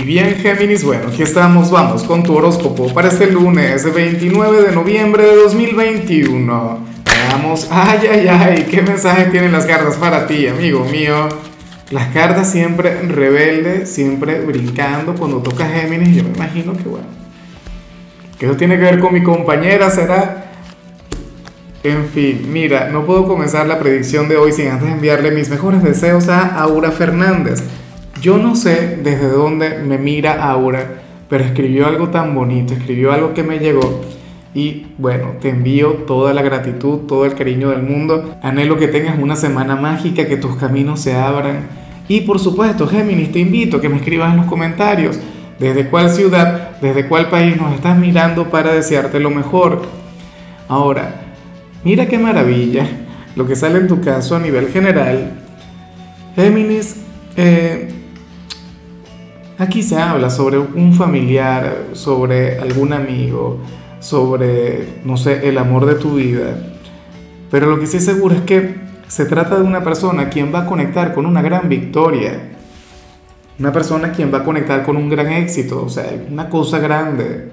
Y bien, Géminis, bueno, aquí estamos, vamos con tu horóscopo para este lunes 29 de noviembre de 2021. Veamos, ay, ay, ay, qué mensaje tienen las cartas para ti, amigo mío. Las cartas siempre rebeldes, siempre brincando cuando toca Géminis, yo me imagino que bueno, que eso tiene que ver con mi compañera, será... En fin, mira, no puedo comenzar la predicción de hoy sin antes enviarle mis mejores deseos a Aura Fernández. Yo no sé desde dónde me mira Aura, pero escribió algo tan bonito, escribió algo que me llegó. Y bueno, te envío toda la gratitud, todo el cariño del mundo. Anhelo que tengas una semana mágica, que tus caminos se abran. Y por supuesto, Géminis, te invito a que me escribas en los comentarios desde cuál ciudad, desde cuál país nos estás mirando para desearte lo mejor. Ahora, mira qué maravilla lo que sale en tu caso a nivel general. Géminis, eh, Aquí se habla sobre un familiar, sobre algún amigo, sobre, no sé, el amor de tu vida. Pero lo que sí seguro es que se trata de una persona quien va a conectar con una gran victoria. Una persona quien va a conectar con un gran éxito, o sea, una cosa grande.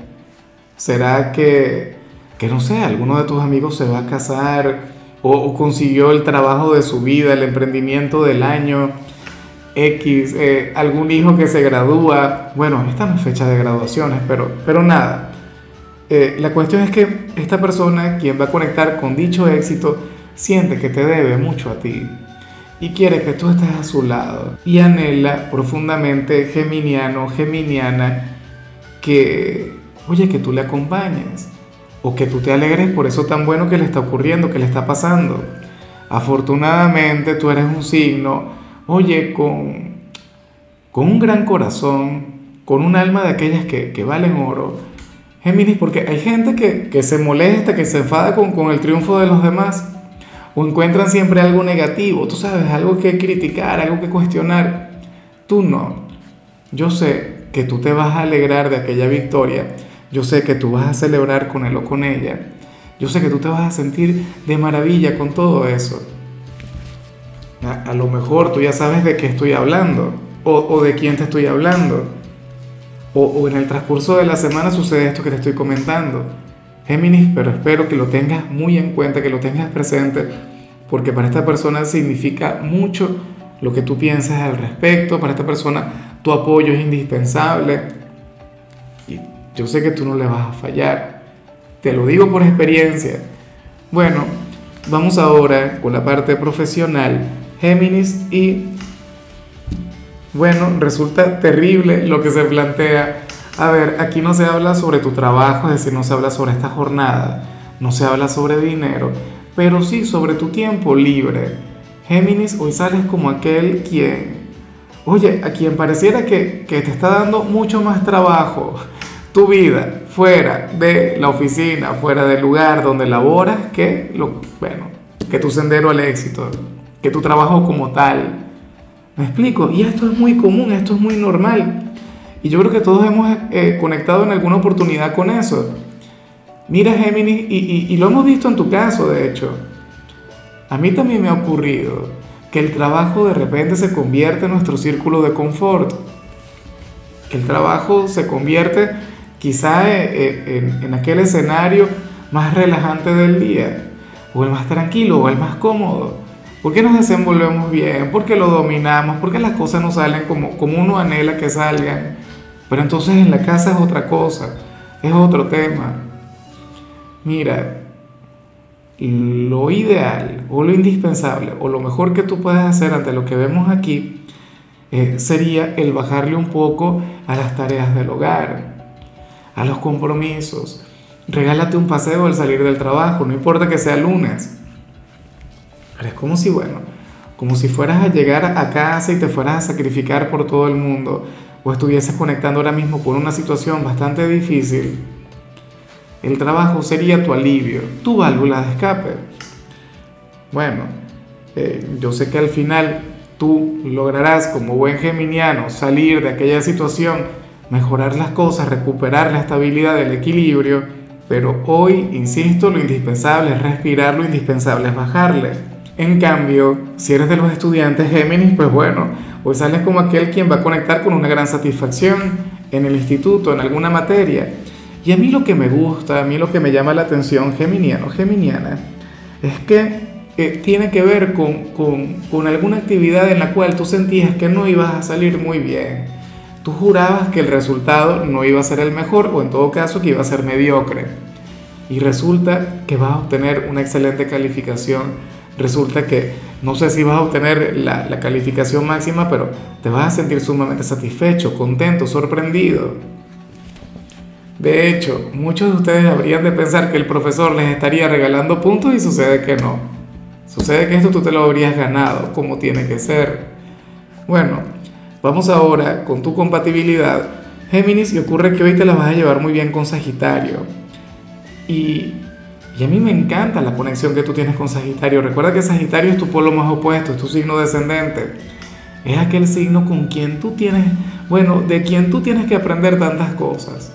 ¿Será que, que no sé, alguno de tus amigos se va a casar o, o consiguió el trabajo de su vida, el emprendimiento del año? X, eh, algún hijo que se gradúa. Bueno, esta no es fecha de graduaciones, pero, pero nada. Eh, la cuestión es que esta persona, quien va a conectar con dicho éxito, siente que te debe mucho a ti y quiere que tú estés a su lado y anhela profundamente, geminiano, geminiana, que, oye, que tú le acompañes o que tú te alegres por eso tan bueno que le está ocurriendo, que le está pasando. Afortunadamente tú eres un signo oye, con, con un gran corazón, con un alma de aquellas que, que valen oro. Géminis, porque hay gente que, que se molesta, que se enfada con, con, el triunfo de los demás, o encuentran siempre algo negativo, tú sabes, algo que criticar, algo que cuestionar. Tú no. Yo sé que tú te vas a alegrar de aquella victoria, yo sé que tú vas a celebrar con él o con ella, yo sé que tú te vas a sentir de maravilla con todo eso. A, lo mejor tú ya sabes de qué estoy hablando o, de quién te estoy hablando. O, o, en el transcurso de la semana sucede esto que te estoy comentando. Géminis, pero espero que lo tengas muy en cuenta, que lo tengas presente, porque para esta persona significa mucho lo que tú piensas al respecto, para esta persona tu apoyo es indispensable. Y yo sé que tú no le vas a fallar. Te lo digo por experiencia. Bueno, vamos ahora con la parte profesional Géminis y bueno, resulta terrible lo que se plantea. A ver, aquí no se habla sobre tu trabajo, es decir, no se habla sobre esta jornada, no se habla sobre dinero, pero sí sobre tu tiempo libre. Géminis, hoy sales como aquel quien, oye, a quien pareciera que, que te está dando mucho más trabajo tu vida fuera de la oficina, fuera del lugar donde laboras, que, lo, bueno, que tu sendero al éxito que tu trabajo como tal. ¿Me explico? Y esto es muy común, esto es muy normal. Y yo creo que todos hemos eh, conectado en alguna oportunidad con eso. Mira Géminis, y, lo hemos visto en tu caso, de hecho. A mí también me ha ocurrido que el trabajo de repente se convierte en nuestro círculo de confort. Que el trabajo se convierte quizá eh, eh, en, en aquel escenario más relajante del día, o el más tranquilo, o el más cómodo. ¿Por qué nos desenvolvemos bien? ¿Por qué lo dominamos? ¿Por qué las cosas no salen como, como uno anhela que salgan? Pero entonces en la casa es otra cosa, es otro tema. Mira, lo ideal o lo indispensable o lo mejor que tú puedes hacer ante lo que vemos aquí eh, sería el bajarle un poco a las tareas del hogar, a los compromisos. Regálate un paseo al salir del trabajo, no importa que sea lunes es como si, bueno, como si fueras a llegar a casa y te fueras a sacrificar por todo el mundo o estuvieses conectando ahora mismo con una situación bastante difícil. El trabajo sería tu alivio, tu válvula de escape. Bueno, eh, yo sé que al final tú lograrás como buen geminiano salir de aquella situación, mejorar las cosas, recuperar la estabilidad, el equilibrio, pero hoy, insisto, lo indispensable es respirar, lo indispensable es bajarle. En cambio, si eres de los estudiantes Géminis, pues bueno, Hoy sales como aquel quien va a conectar con una gran satisfacción en el instituto, en alguna materia. Y a mí lo que me gusta, a mí lo que me llama la atención, geminiano, geminiana, es que eh, tiene que ver con, con, con alguna actividad en la cual tú sentías que no ibas a salir muy bien. Tú jurabas que el resultado no iba a ser el mejor o en todo caso que iba a ser mediocre. Y resulta que vas a obtener una excelente calificación resulta que no sé si vas a obtener la, calificación máxima, pero te vas a sentir sumamente satisfecho, contento, sorprendido. De hecho, muchos de ustedes habrían de pensar que el profesor les estaría regalando puntos y sucede que no. Sucede que esto tú te lo habrías ganado, como tiene que ser. Bueno, vamos ahora con tu compatibilidad. Géminis, y ocurre que hoy te la vas a llevar muy bien con Sagitario. Y y a mí me encanta la conexión que tú tienes con Sagitario. Recuerda que Sagitario es tu polo más opuesto, es tu signo descendente. Es aquel signo con quien tú tienes, bueno, de quien tú tienes que aprender tantas cosas.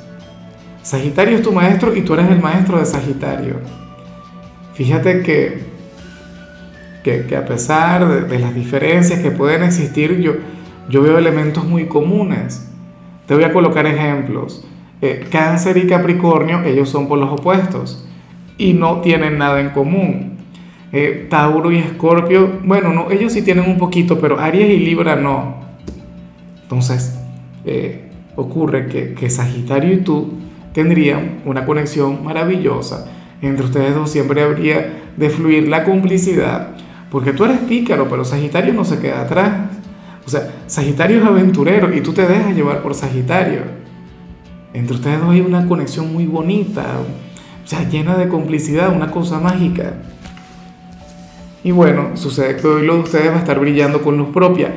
Sagitario es tu maestro y tú eres el maestro de Sagitario. Fíjate que, que, a pesar de, las diferencias que pueden existir, yo, yo veo elementos muy comunes. Te voy a colocar ejemplos. Eh, cáncer y Capricornio, ellos son polos opuestos y no tienen nada en común. Eh, Tauro y Escorpio, bueno, no, ellos sí tienen un poquito, pero Aries y Libra no. Entonces, eh, ocurre que, que Sagitario y tú tendrían una conexión maravillosa. Entre ustedes dos siempre habría de fluir la complicidad, porque tú eres pícaro, pero Sagitario no se queda atrás. O sea, Sagitario es aventurero y tú te dejas llevar por Sagitario. Entre ustedes dos hay una conexión muy bonita, sea, llena de complicidad, una cosa mágica. Y bueno, sucede que hoy lo de ustedes va a estar brillando con luz propia.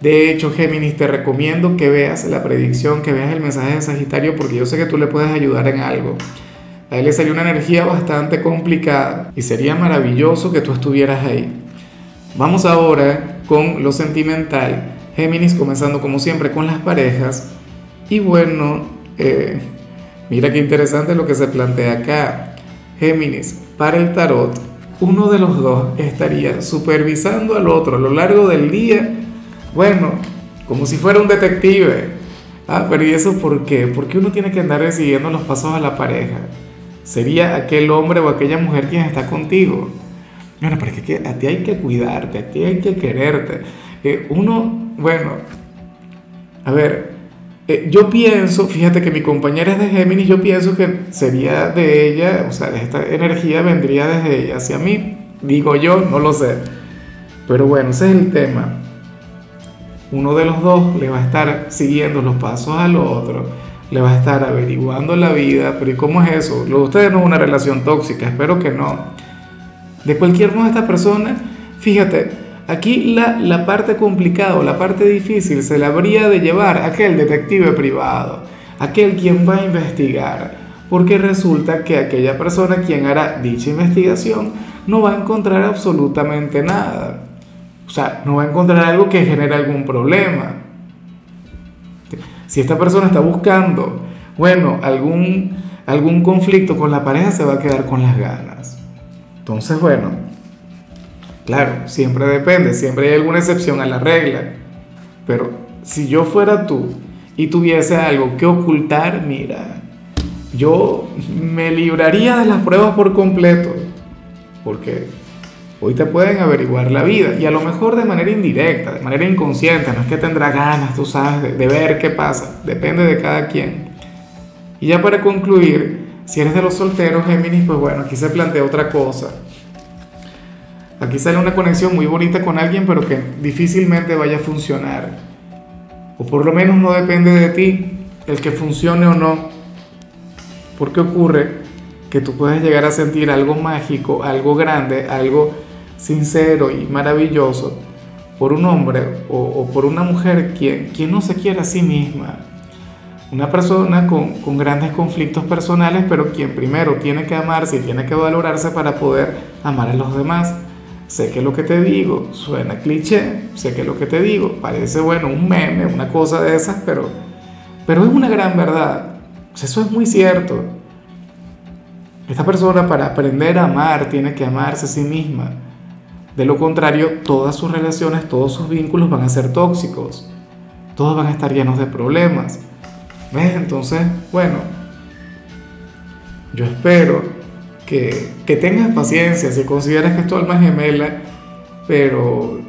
De hecho, Géminis, te recomiendo que veas la predicción, que veas el mensaje de Sagitario, porque yo sé que tú le puedes ayudar en algo. A él le salió una energía bastante complicada y sería maravilloso que tú estuvieras ahí. Vamos ahora con lo sentimental. Géminis, comenzando como siempre con las parejas. Y bueno, eh, Mira qué interesante lo que se plantea acá. Géminis, para el tarot, uno de los dos estaría supervisando al otro a lo largo del día, bueno, como si fuera un detective. Ah, pero ¿y eso por qué? Porque uno tiene que andar siguiendo los pasos a la pareja. Sería aquel hombre o aquella mujer quien está contigo. Bueno, pero es que a ti hay que cuidarte, a ti hay que quererte. Eh, uno, bueno, a ver, eh, yo pienso, fíjate que mi compañera es de Géminis, yo pienso que sería de ella, o sea, esta energía vendría desde ella hacia mí. Digo yo, no lo sé. Pero bueno, ese es el tema. Uno de los dos le va a estar siguiendo los pasos al otro, le va a estar averiguando la vida, pero ¿y cómo es eso? Lo de ustedes no es una relación tóxica, espero que no. De cualquier modo, esta persona, fíjate, Aquí la, parte complicada la parte difícil se la habría de llevar aquel detective privado, aquel quien va a investigar, porque resulta que aquella persona quien hará dicha investigación no va a encontrar absolutamente nada. O sea, no va a encontrar algo que genere algún problema. Si esta persona está buscando, bueno, algún, algún conflicto con la pareja, se va a quedar con las ganas. Entonces, bueno, Claro, siempre depende, siempre hay alguna excepción a la regla. Pero si yo fuera tú y tuviese algo que ocultar, mira, yo me libraría de las pruebas por completo. Porque hoy te pueden averiguar la vida y a lo mejor de manera indirecta, de manera inconsciente, no es que tendrá ganas, tú sabes, de, ver qué pasa, depende de cada quien. Y ya para concluir, si eres de los solteros, Géminis, pues bueno, aquí se plantea otra cosa. Aquí sale una conexión muy bonita con alguien, pero que difícilmente vaya a funcionar. O por lo menos no depende de ti el que funcione o no. Porque ocurre que tú puedes llegar a sentir algo mágico, algo grande, algo sincero y maravilloso por un hombre o, por una mujer quien, quien no se quiere a sí misma. Una persona con, con, grandes conflictos personales, pero quien primero tiene que amarse y tiene que valorarse para poder amar a los demás. Sé que lo que te digo suena cliché, sé que lo que te digo parece, bueno, un meme, una cosa de esas, pero, pero es una gran verdad. eso es muy cierto. Esta persona para aprender a amar tiene que amarse a sí misma. De lo contrario, todas sus relaciones, todos sus vínculos van a ser tóxicos. Todos van a estar llenos de problemas. ¿Ves? Entonces, bueno, yo espero que, tengas paciencia si consideras que es tu alma gemela, pero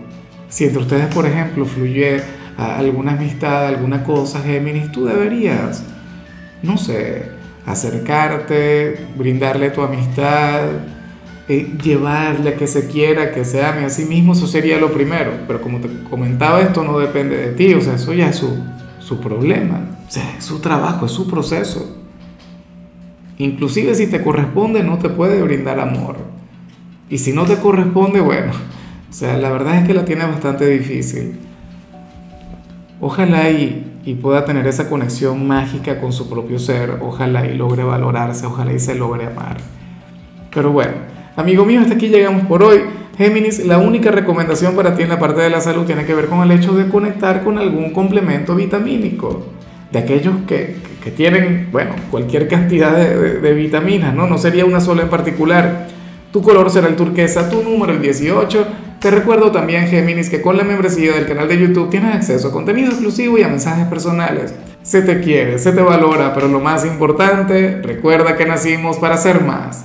si entre ustedes, por ejemplo, fluye alguna amistad, alguna cosa, Géminis, tú deberías, no sé, acercarte, brindarle tu amistad, eh, llevarle que se quiera, que se ame a sí mismo, eso sería lo primero. Pero como te comentaba, esto no depende de ti, o sea, eso ya es su, su problema, o sea, es su trabajo, es su proceso. Inclusive si te corresponde, no te puede brindar amor. Y si no te corresponde, bueno, o sea, la verdad es que la tiene bastante difícil. Ojalá y, y, pueda tener esa conexión mágica con su propio ser, ojalá y logre valorarse, ojalá y se logre amar. Pero bueno, amigo mío, hasta aquí llegamos por hoy. Géminis, la única recomendación para ti en la parte de la salud tiene que ver con el hecho de conectar con algún complemento vitamínico, de aquellos que, que tienen, bueno, cualquier cantidad de, de, vitaminas, ¿no? No sería una sola en particular. Tu color será el turquesa, tu número el 18 te recuerdo también, Géminis, que con la membresía del canal de YouTube tienes acceso a contenido exclusivo y a mensajes personales. Se te quiere, se te valora, pero lo más importante, recuerda que nacimos para ser más.